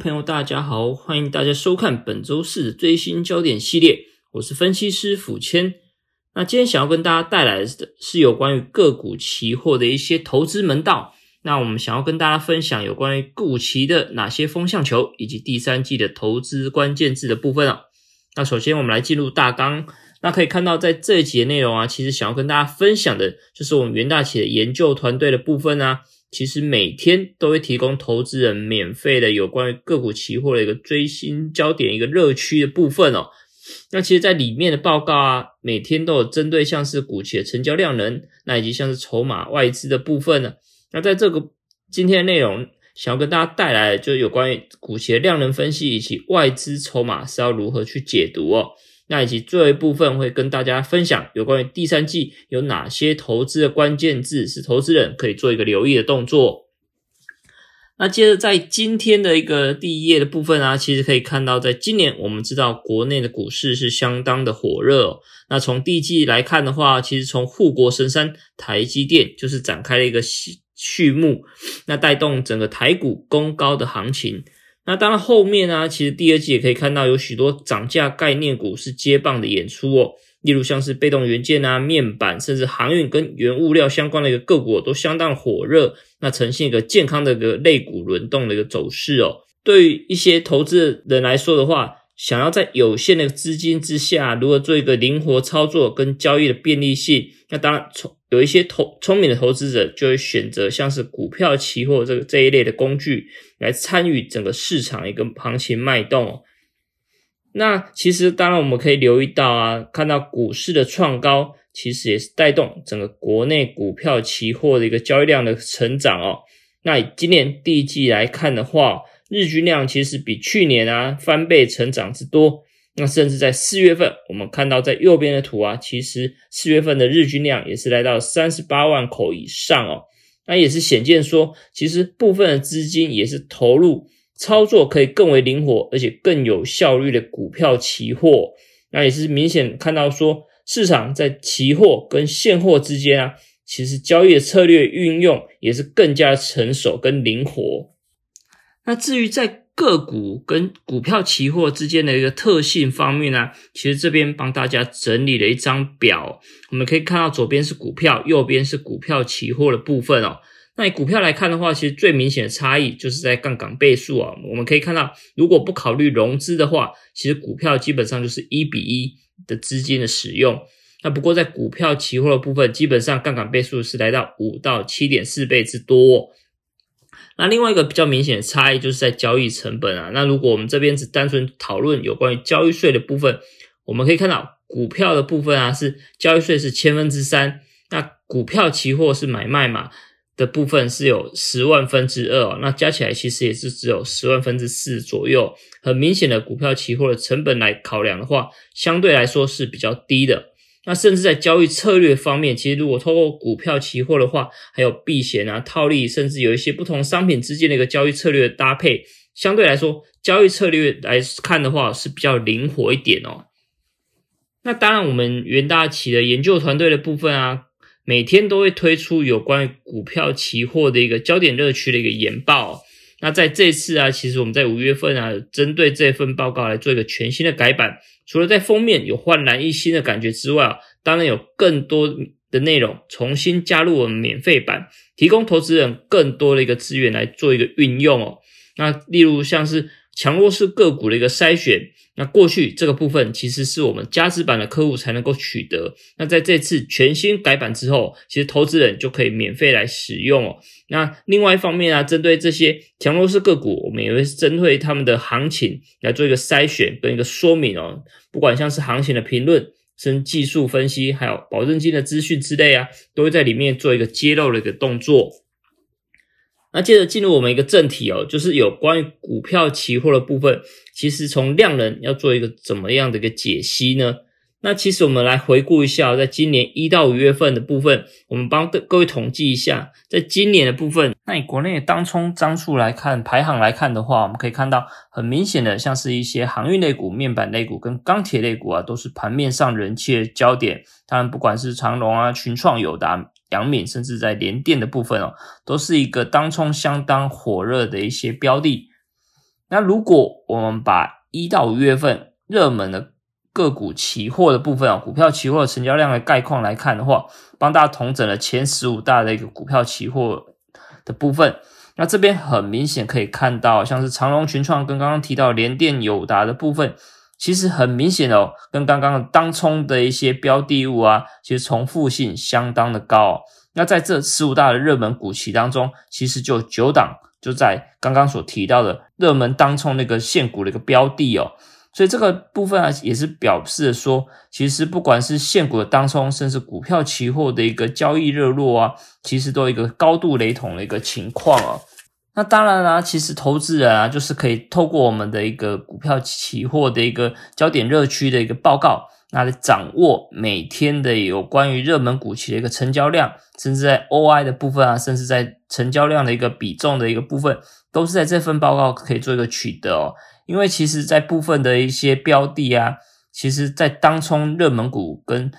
朋友，大家好，欢迎大家收看本周四的最新焦点系列，我是分析师辅谦。那今天想要跟大家带来的是有关于个股期货的一些投资门道。那我们想要跟大家分享有关于股期的哪些风向球，以及第三季的投资关键字的部分啊。那首先我们来进入大纲。那可以看到在这一节内容啊，其实想要跟大家分享的就是我们元大企的研究团队的部分啊。其实每天都会提供投资人免费的有关于个股期货的一个追新焦点、一个热区的部分哦。那其实，在里面的报告啊，每天都有针对像是股企的成交量能，那以及像是筹码外资的部分呢。那在这个今天的内容，想要跟大家带来的，就有关于股企的量能分析以及外资筹码是要如何去解读哦。那以及最后一部分会跟大家分享有关于第三季有哪些投资的关键字是投资人可以做一个留意的动作。那接着在今天的一个第一页的部分啊，其实可以看到，在今年我们知道国内的股市是相当的火热。那从第一季来看的话，其实从护国神山台积电就是展开了一个序序幕，那带动整个台股攻高的行情。那当然，后面呢，其实第二季也可以看到有许多涨价概念股是接棒的演出哦。例如像是被动元件啊、面板，甚至航运跟原物料相关的一个个股都相当火热，那呈现一个健康的一个类股轮动的一个走势哦。对于一些投资人来说的话，想要在有限的资金之下，如何做一个灵活操作跟交易的便利性，那当然从有一些投聪明的投资者就会选择像是股票、期货这个这一类的工具来参与整个市场一个行情脉动。那其实当然我们可以留意到啊，看到股市的创高，其实也是带动整个国内股票、期货的一个交易量的成长哦。那以今年第一季来看的话，日均量其实比去年啊翻倍成长之多。那甚至在四月份，我们看到在右边的图啊，其实四月份的日均量也是来到三十八万口以上哦。那也是显见说，其实部分的资金也是投入操作可以更为灵活，而且更有效率的股票期货。那也是明显看到说，市场在期货跟现货之间啊，其实交易的策略运用也是更加成熟跟灵活。那至于在个股跟股票期货之间的一个特性方面呢，其实这边帮大家整理了一张表，我们可以看到左边是股票，右边是股票期货的部分哦。那以股票来看的话，其实最明显的差异就是在杠杆倍数啊。我们可以看到，如果不考虑融资的话，其实股票基本上就是一比一的资金的使用。那不过在股票期货的部分，基本上杠杆倍数是来到五到七点四倍之多。那另外一个比较明显的差异就是在交易成本啊。那如果我们这边只单纯讨论有关于交易税的部分，我们可以看到股票的部分啊是交易税是千分之三，那股票期货是买卖嘛的部分是有十万分之二哦，那加起来其实也是只有十万分之四左右。很明显的股票期货的成本来考量的话，相对来说是比较低的。那甚至在交易策略方面，其实如果透过股票期货的话，还有避险啊、套利，甚至有一些不同商品之间的一个交易策略的搭配，相对来说，交易策略来看的话是比较灵活一点哦。那当然，我们元大企的研究团队的部分啊，每天都会推出有关于股票期货的一个焦点热区的一个研报。那在这次啊，其实我们在五月份啊，针对这份报告来做一个全新的改版。除了在封面有焕然一新的感觉之外啊，当然有更多的内容重新加入我们免费版，提供投资人更多的一个资源来做一个运用哦。那例如像是强弱势个股的一个筛选，那过去这个部分其实是我们加值版的客户才能够取得。那在这次全新改版之后，其实投资人就可以免费来使用哦。那另外一方面啊，针对这些强弱势个股，我们也会针对他们的行情来做一个筛选跟一个说明哦。不管像是行情的评论、甚至技术分析，还有保证金的资讯之类啊，都会在里面做一个揭露的一个动作。那接着进入我们一个正题哦，就是有关于股票期货的部分，其实从量能要做一个怎么样的一个解析呢？那其实我们来回顾一下，在今年一到五月份的部分，我们帮各位统计一下，在今年的部分，那以国内的当冲张数来看，排行来看的话，我们可以看到很明显的，像是一些航运类股、面板类股跟钢铁类股啊，都是盘面上人气的焦点。当然，不管是长隆啊、群创、友达、阳敏，甚至在联电的部分哦，都是一个当冲相当火热的一些标的。那如果我们把一到五月份热门的个股期货的部分啊，股票期货成交量的概况来看的话，帮大家统整了前十五大的一个股票期货的部分。那这边很明显可以看到，像是长隆群创跟刚刚提到联电友达的部分，其实很明显哦，跟刚刚当冲的一些标的物啊，其实重复性相当的高。那在这十五大的热门股期当中，其实就九档就在刚刚所提到的热门当冲那个现股的一个标的哦。所以这个部分啊，也是表示说，其实不管是现股的当冲，甚至股票期货的一个交易热络啊，其实都有一个高度雷同的一个情况啊。那当然啦，其实投资人啊，就是可以透过我们的一个股票期货的一个焦点热区的一个报告，那来掌握每天的有关于热门股期的一个成交量，甚至在 OI 的部分啊，甚至在成交量的一个比重的一个部分，都是在这份报告可以做一个取得哦。因为其实，在部分的一些标的啊，其实，在当冲热门股跟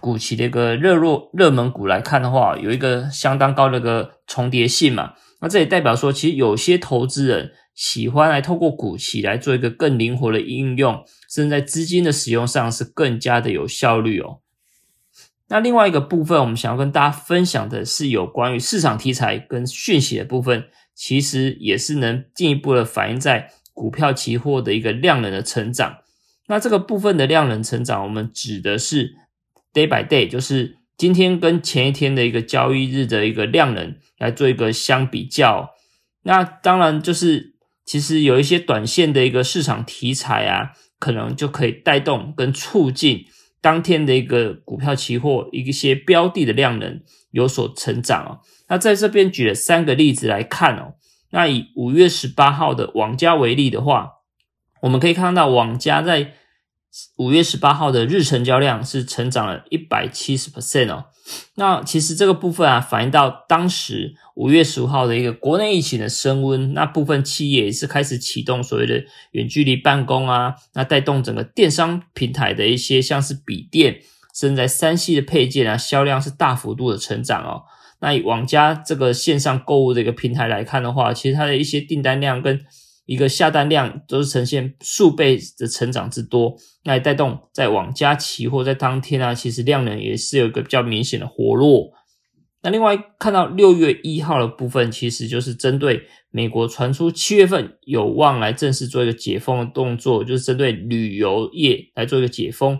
股期的一个热络热门股来看的话，有一个相当高的一个重叠性嘛。那这也代表说，其实有些投资人喜欢来透过股期来做一个更灵活的应用，甚至在资金的使用上是更加的有效率哦。那另外一个部分，我们想要跟大家分享的是有关于市场题材跟讯息的部分，其实也是能进一步的反映在。股票期货的一个量能的成长，那这个部分的量能成长，我们指的是 day by day，就是今天跟前一天的一个交易日的一个量能来做一个相比较。那当然就是其实有一些短线的一个市场题材啊，可能就可以带动跟促进当天的一个股票期货一些标的的量能有所成长哦。那在这边举了三个例子来看哦。那以五月十八号的网家为例的话，我们可以看到网家在五月十八号的日成交量是成长了一百七十 percent 哦。那其实这个部分啊，反映到当时五月十五号的一个国内疫情的升温，那部分企业也是开始启动所谓的远距离办公啊，那带动整个电商平台的一些像是笔电，甚至在三 C 的配件啊，销量是大幅度的成长哦。那以网家这个线上购物的一个平台来看的话，其实它的一些订单量跟一个下单量都是呈现数倍的成长之多，那也带动在网家期货在当天啊，其实量能也是有一个比较明显的活络。那另外看到六月一号的部分，其实就是针对美国传出七月份有望来正式做一个解封的动作，就是针对旅游业来做一个解封。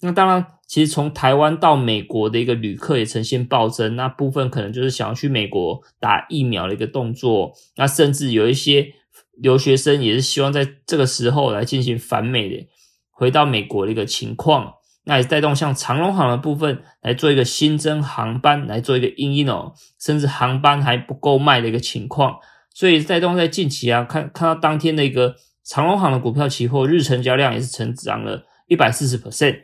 那当然。其实从台湾到美国的一个旅客也呈现暴增，那部分可能就是想要去美国打疫苗的一个动作，那甚至有一些留学生也是希望在这个时候来进行返美的，回到美国的一个情况，那也带动像长龙航的部分来做一个新增航班，来做一个应应哦，甚至航班还不够卖的一个情况，所以带动在近期啊，看看到当天的一个长龙航的股票期货日成交量也是成长了一百四十 percent。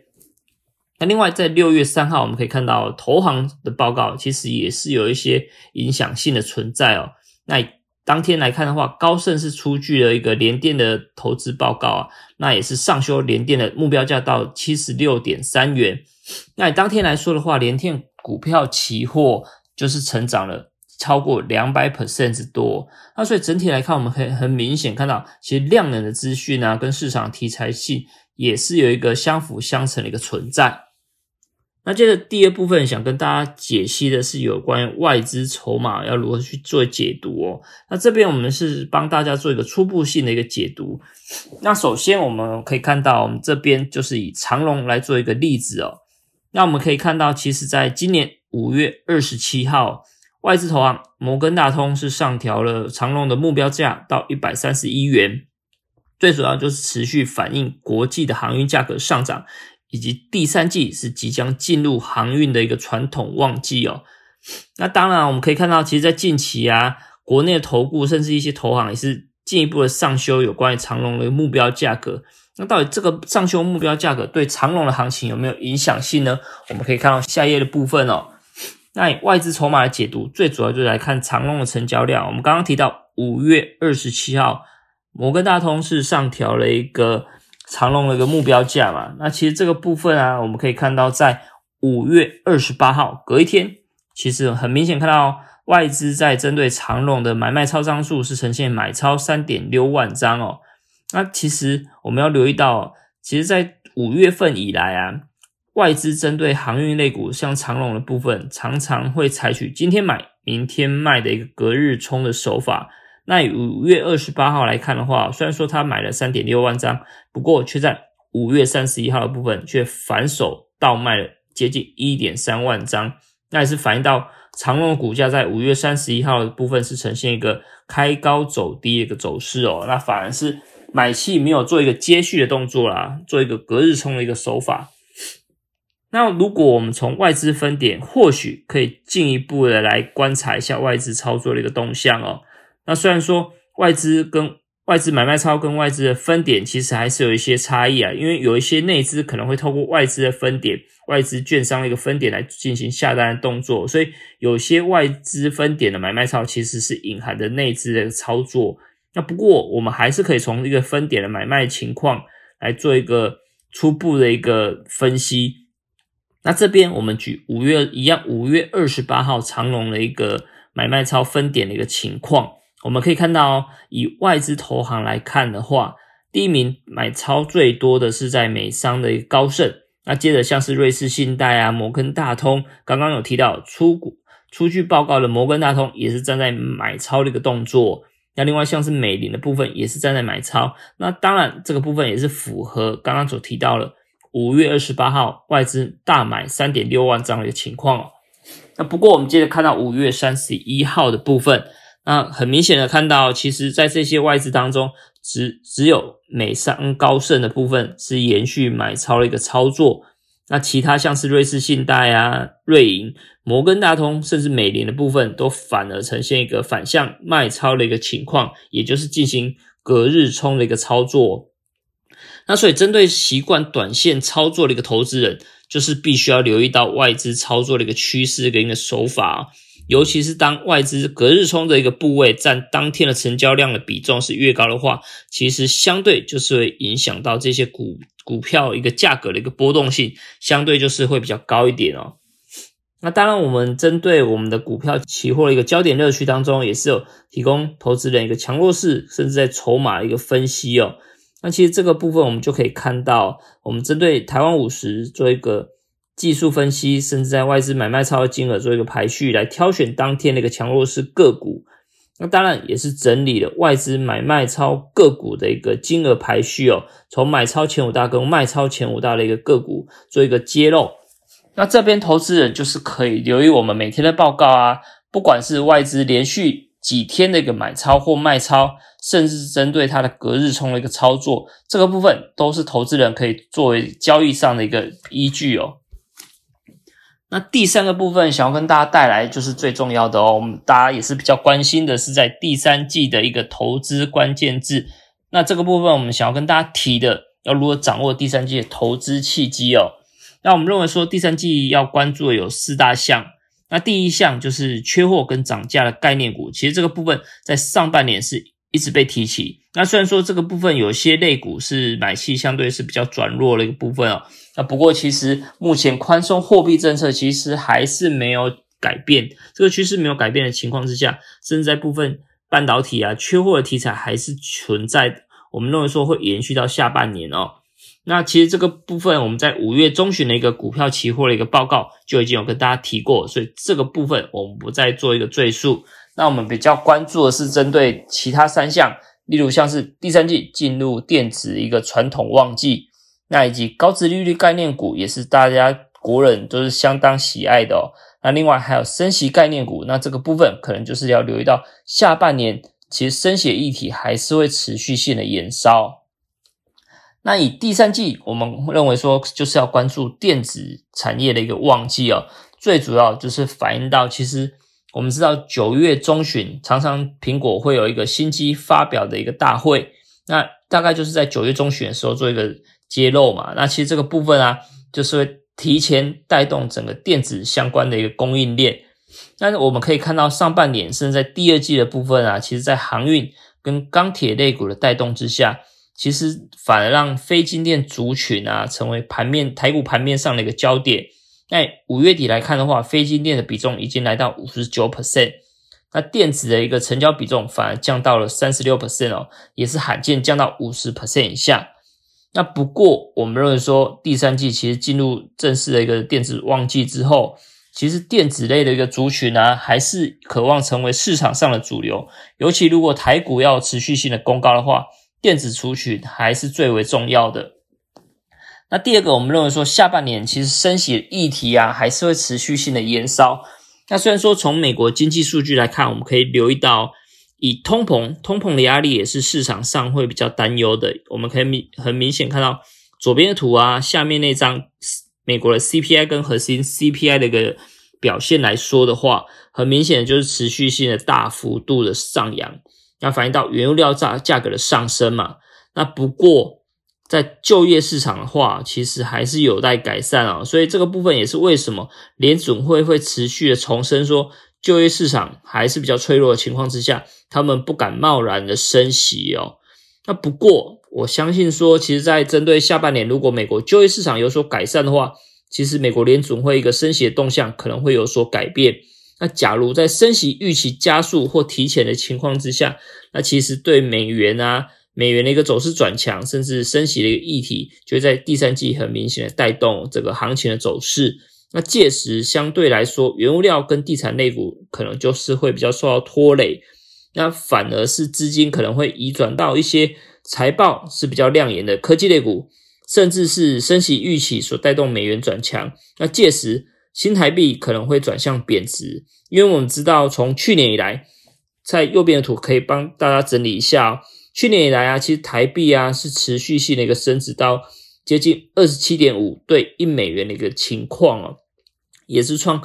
那另外，在六月三号，我们可以看到投行的报告，其实也是有一些影响性的存在哦。那当天来看的话，高盛是出具了一个联电的投资报告啊，那也是上修联电的目标价到七十六点三元。那当天来说的话，联电股票期货就是成长了超过两百 percent 之多。那所以整体来看，我们可以很明显看到，其实量能的资讯啊，跟市场题材性也是有一个相辅相成的一个存在。那接着第二部分想跟大家解析的是有关于外资筹码要如何去做解读哦。那这边我们是帮大家做一个初步性的一个解读。那首先我们可以看到，我们这边就是以长龙来做一个例子哦。那我们可以看到，其实在今年五月二十七号，外资投行摩根大通是上调了长龙的目标价到一百三十一元，最主要就是持续反映国际的航运价格上涨。以及第三季是即将进入航运的一个传统旺季哦。那当然，我们可以看到，其实，在近期啊，国内的投顾甚至一些投行也是进一步的上修有关于长龙的目标价格。那到底这个上修目标价格对长龙的行情有没有影响性呢？我们可以看到下页的部分哦。那以外资筹码的解读，最主要就是来看长龙的成交量。我们刚刚提到五月二十七号，摩根大通是上调了一个。长隆的一个目标价嘛，那其实这个部分啊，我们可以看到，在五月二十八号隔一天，其实很明显看到外资在针对长隆的买卖超张数是呈现买超三点六万张哦。那其实我们要留意到，其实，在五月份以来啊，外资针对航运类股，像长龙的部分，常常会采取今天买、明天卖的一个隔日冲的手法。那五月二十八号来看的话，虽然说他买了三点六万张，不过却在五月三十一号的部分却反手倒卖了接近一点三万张，那也是反映到长隆股价在五月三十一号的部分是呈现一个开高走低的一个走势哦，那反而是买气没有做一个接续的动作啦，做一个隔日冲的一个手法。那如果我们从外资分点，或许可以进一步的来观察一下外资操作的一个动向哦。那虽然说外资跟外资买卖超跟外资的分点其实还是有一些差异啊，因为有一些内资可能会透过外资的分点、外资券商的一个分点来进行下单的动作，所以有些外资分点的买卖超其实是隐含的内资的操作。那不过我们还是可以从一个分点的买卖情况来做一个初步的一个分析。那这边我们举五月一样，五月二十八号长隆的一个买卖超分点的一个情况。我们可以看到，以外资投行来看的话，第一名买超最多的是在美商的一个高盛，那接着像是瑞士信贷啊、摩根大通，刚刚有提到出股出具报告的摩根大通也是站在买超的一个动作，那另外像是美林的部分也是站在买超，那当然这个部分也是符合刚刚所提到了五月二十八号外资大买三点六万张的一个情况哦。那不过我们接着看到五月三十一号的部分。那很明显的看到，其实，在这些外资当中，只只有美商高盛的部分是延续买超的一个操作。那其他像是瑞士信贷啊、瑞银、摩根大通，甚至美联的部分，都反而呈现一个反向卖超的一个情况，也就是进行隔日冲的一个操作。那所以，针对习惯短线操作的一个投资人，就是必须要留意到外资操作的一个趋势跟一个手法。尤其是当外资隔日冲的一个部位占当天的成交量的比重是越高的话，其实相对就是会影响到这些股股票一个价格的一个波动性，相对就是会比较高一点哦。那当然，我们针对我们的股票期货的一个焦点热区当中，也是有提供投资人一个强弱势，甚至在筹码一个分析哦。那其实这个部分我们就可以看到，我们针对台湾五十做一个。技术分析，甚至在外资买卖超的金额做一个排序，来挑选当天的一个强弱势个股。那当然也是整理了外资买卖超个股的一个金额排序哦，从买超前五大跟卖超前五大的一个个股做一个揭露。那这边投资人就是可以留意我们每天的报告啊，不管是外资连续几天的一个买超或卖超，甚至是针对它的隔日冲的一个操作，这个部分都是投资人可以作为交易上的一个依据哦。那第三个部分想要跟大家带来就是最重要的哦，我们大家也是比较关心的是在第三季的一个投资关键字。那这个部分我们想要跟大家提的，要如何掌握第三季的投资契机哦？那我们认为说第三季要关注的有四大项。那第一项就是缺货跟涨价的概念股，其实这个部分在上半年是一直被提起。那虽然说这个部分有些类股是买气相对是比较转弱的一个部分哦。那不过，其实目前宽松货币政策其实还是没有改变，这个趋势没有改变的情况之下，甚至在部分半导体啊缺货的题材还是存在的。我们认为说会延续到下半年哦。那其实这个部分我们在五月中旬的一个股票期货的一个报告就已经有跟大家提过，所以这个部分我们不再做一个赘述。那我们比较关注的是针对其他三项，例如像是第三季进入电子一个传统旺季。那以及高值利率概念股也是大家国人都是相当喜爱的哦。那另外还有升息概念股，那这个部分可能就是要留意到下半年，其实升息议题还是会持续性的延烧。那以第三季，我们认为说就是要关注电子产业的一个旺季哦。最主要就是反映到，其实我们知道九月中旬常常苹果会有一个新机发表的一个大会，那大概就是在九月中旬的时候做一个。揭露嘛，那其实这个部分啊，就是会提前带动整个电子相关的一个供应链。那我们可以看到上半年甚至在第二季的部分啊，其实在航运跟钢铁类股的带动之下，其实反而让非金电族群啊成为盘面台股盘面上的一个焦点。那五月底来看的话，非金电的比重已经来到五十九 percent，那电子的一个成交比重反而降到了三十六 percent 哦，也是罕见降到五十 percent 以下。那不过我们认为说，第三季其实进入正式的一个电子旺季之后，其实电子类的一个族群呢，还是渴望成为市场上的主流。尤其如果台股要持续性的攻高的话，电子族群还是最为重要的。那第二个，我们认为说，下半年其实升息议题啊，还是会持续性的延烧。那虽然说从美国经济数据来看，我们可以留意到，以通膨，通膨的压力也是市场上会比较担忧的。我们可以明很明显看到左边的图啊，下面那张美国的 CPI 跟核心 CPI 的一个表现来说的话，很明显的就是持续性的大幅度的上扬，那反映到原油料价价格的上升嘛。那不过。在就业市场的话，其实还是有待改善啊，所以这个部分也是为什么联准会会持续的重申说，就业市场还是比较脆弱的情况之下，他们不敢贸然的升息哦。那不过我相信说，其实，在针对下半年，如果美国就业市场有所改善的话，其实美国联准会一个升息的动向可能会有所改变。那假如在升息预期加速或提前的情况之下，那其实对美元啊。美元的一个走势转强，甚至升息的一个议题，就会在第三季很明显的带动整个行情的走势。那届时相对来说，原物料跟地产类股可能就是会比较受到拖累，那反而是资金可能会移转到一些财报是比较亮眼的科技类股，甚至是升息预期所带动美元转强。那届时新台币可能会转向贬值，因为我们知道从去年以来，在右边的图可以帮大家整理一下。去年以来啊，其实台币啊是持续性的一个升值到接近二十七点五对一美元的一个情况哦，也是创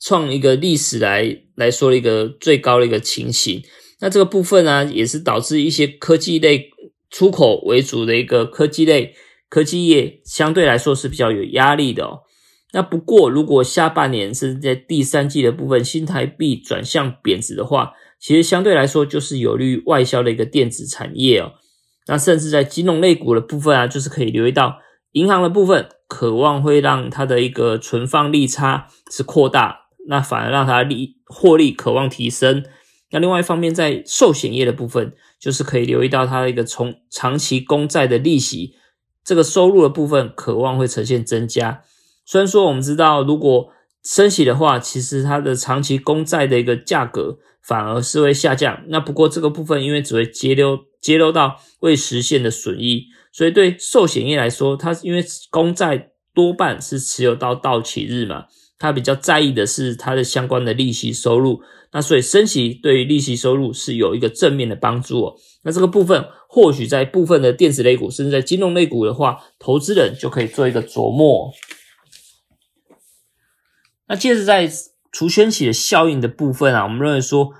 创一个历史来来说的一个最高的一个情形。那这个部分呢，也是导致一些科技类出口为主的一个科技类科技业相对来说是比较有压力的哦。那不过如果下半年是在第三季的部分，新台币转向贬值的话，其实相对来说，就是有利于外销的一个电子产业哦。那甚至在金融类股的部分啊，就是可以留意到银行的部分，渴望会让它的一个存放利差是扩大，那反而让它利获利渴望提升。那另外一方面，在寿险业的部分，就是可以留意到它的一个从长期公债的利息这个收入的部分，渴望会呈现增加。虽然说我们知道，如果升息的话，其实它的长期公债的一个价格。反而是会下降。那不过这个部分，因为只会揭露揭露到未实现的损益，所以对寿险业来说，它因为公债多半是持有到到期日嘛，它比较在意的是它的相关的利息收入。那所以升息对于利息收入是有一个正面的帮助哦。那这个部分或许在部分的电子类股，甚至在金融类股的话，投资人就可以做一个琢磨。那接着在。除宣起的效应的部分啊，我们认为说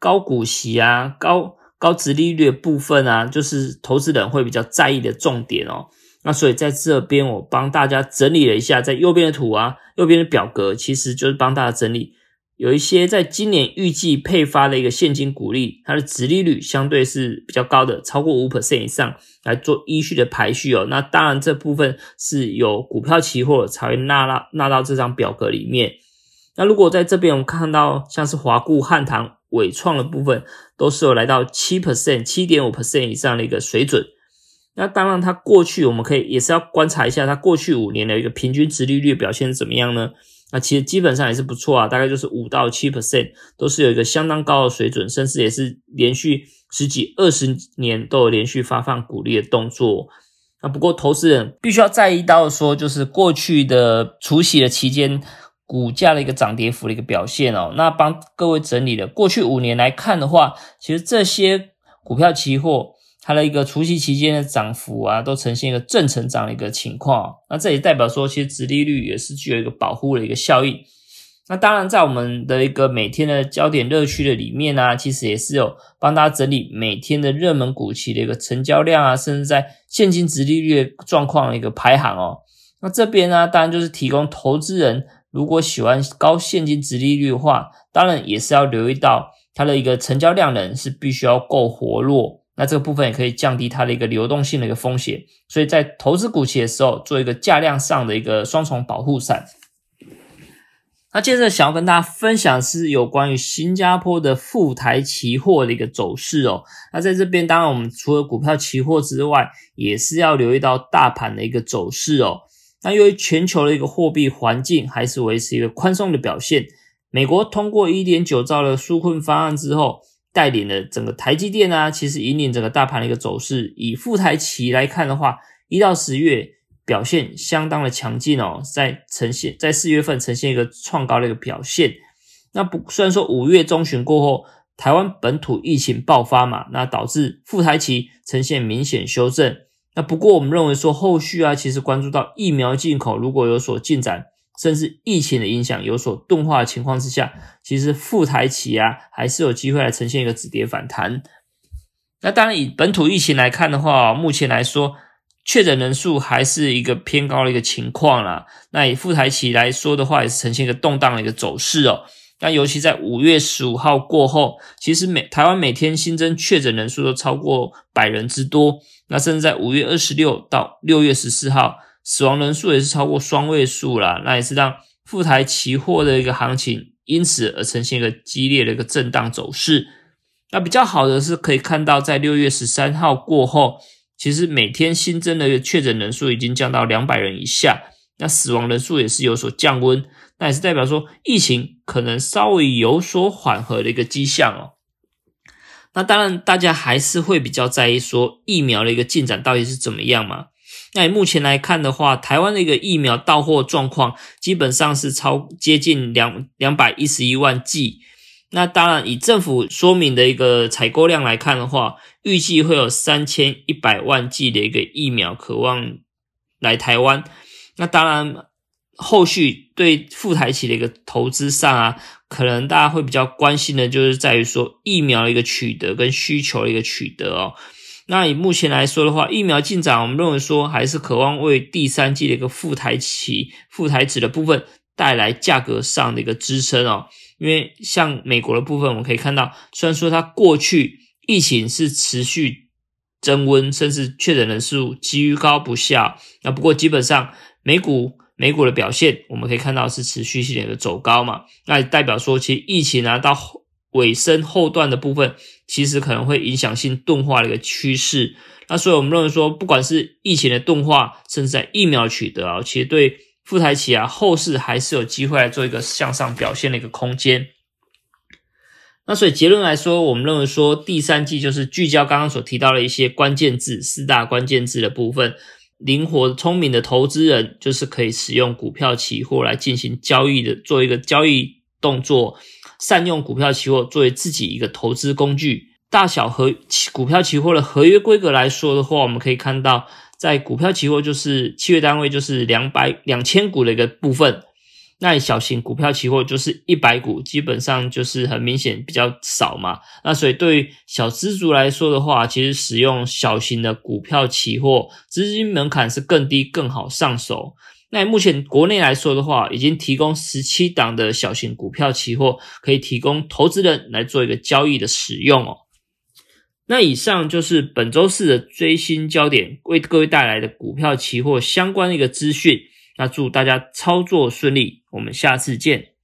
高股息啊、高高值利率的部分啊，就是投资人会比较在意的重点哦。那所以在这边我帮大家整理了一下，在右边的图啊、右边的表格，其实就是帮大家整理有一些在今年预计配发的一个现金股利，它的值利率相对是比较高的，超过五 percent 以上来做依序的排序哦。那当然这部分是有股票期货才会纳到纳到这张表格里面。那如果在这边我们看到像是华固、汉唐、伟创的部分，都是有来到七 percent、七点五 percent 以上的一个水准。那当然，它过去我们可以也是要观察一下它过去五年的一个平均值利率表现怎么样呢？那其实基本上也是不错啊，大概就是五到七 percent，都是有一个相当高的水准，甚至也是连续十几、二十年都有连续发放股利的动作。那不过投资人必须要在意到说，就是过去的除息的期间。股价的一个涨跌幅的一个表现哦，那帮各位整理了过去五年来看的话，其实这些股票期货它的一个除夕期间的涨幅啊，都呈现一个正成长的一个情况。那这也代表说，其实殖利率也是具有一个保护的一个效应。那当然，在我们的一个每天的焦点热区的里面呢，其实也是有帮大家整理每天的热门股期的一个成交量啊，甚至在现金殖利率状况的一个排行哦。那这边呢，当然就是提供投资人。如果喜欢高现金值利率的话，当然也是要留意到它的一个成交量能是必须要够活络，那这个部分也可以降低它的一个流动性的一个风险。所以在投资股期的时候，做一个价量上的一个双重保护伞。那接着想要跟大家分享是有关于新加坡的富台期货的一个走势哦。那在这边，当然我们除了股票期货之外，也是要留意到大盘的一个走势哦。那由于全球的一个货币环境还是维持一个宽松的表现，美国通过一点九兆的纾困方案之后，带领了整个台积电啊，其实引领整个大盘的一个走势。以富台期来看的话，一到十月。表现相当的强劲哦，在呈现在四月份呈现一个创高的一个表现。那不虽然说五月中旬过后，台湾本土疫情爆发嘛，那导致富台期呈现明显修正。那不过我们认为说后续啊，其实关注到疫苗进口如果有所进展，甚至疫情的影响有所钝化的情况之下，其实富台企啊还是有机会来呈现一个止跌反弹。那当然以本土疫情来看的话，目前来说。确诊人数还是一个偏高的一个情况啦。那以富台企来说的话，也是呈现一个动荡的一个走势哦。那尤其在五月十五号过后，其实每台湾每天新增确诊人数都超过百人之多。那甚至在五月二十六到六月十四号，死亡人数也是超过双位数啦。那也是让富台期货的一个行情因此而呈现一个激烈的一个震荡走势。那比较好的是可以看到，在六月十三号过后。其实每天新增的确诊人数已经降到两百人以下，那死亡人数也是有所降温，那也是代表说疫情可能稍微有所缓和的一个迹象哦。那当然，大家还是会比较在意说疫苗的一个进展到底是怎么样嘛？那目前来看的话，台湾的一个疫苗到货状况基本上是超接近两两百一十一万剂。那当然，以政府说明的一个采购量来看的话，预计会有三千一百万剂的一个疫苗渴望来台湾。那当然，后续对富台企的一个投资上啊，可能大家会比较关心的，就是在于说疫苗的一个取得跟需求的一个取得哦。那以目前来说的话，疫苗进展，我们认为说还是渴望为第三季的一个富台企、富台指的部分带来价格上的一个支撑哦。因为像美国的部分，我们可以看到，虽然说它过去疫情是持续增温，甚至确诊人数居高不下，那不过基本上美股美股的表现，我们可以看到是持续性的走高嘛，那代表说其实疫情啊到后尾声后段的部分，其实可能会影响性钝化的一个趋势。那所以我们认为说，不管是疫情的钝化，甚至在疫苗取得啊，其实对。富台企啊，后市还是有机会来做一个向上表现的一个空间。那所以结论来说，我们认为说第三季就是聚焦刚刚所提到的一些关键字，四大关键字的部分，灵活聪明的投资人就是可以使用股票期货来进行交易的，做一个交易动作，善用股票期货作为自己一个投资工具。大小和股票期货的合约规格来说的话，我们可以看到。在股票期货就是契约单位就是两百两千股的一个部分，那小型股票期货就是一百股，基本上就是很明显比较少嘛。那所以对于小资族来说的话，其实使用小型的股票期货，资金门槛是更低，更好上手。那目前国内来说的话，已经提供十七档的小型股票期货，可以提供投资人来做一个交易的使用哦。那以上就是本周四的最新焦点，为各位带来的股票期货相关的一个资讯。那祝大家操作顺利，我们下次见。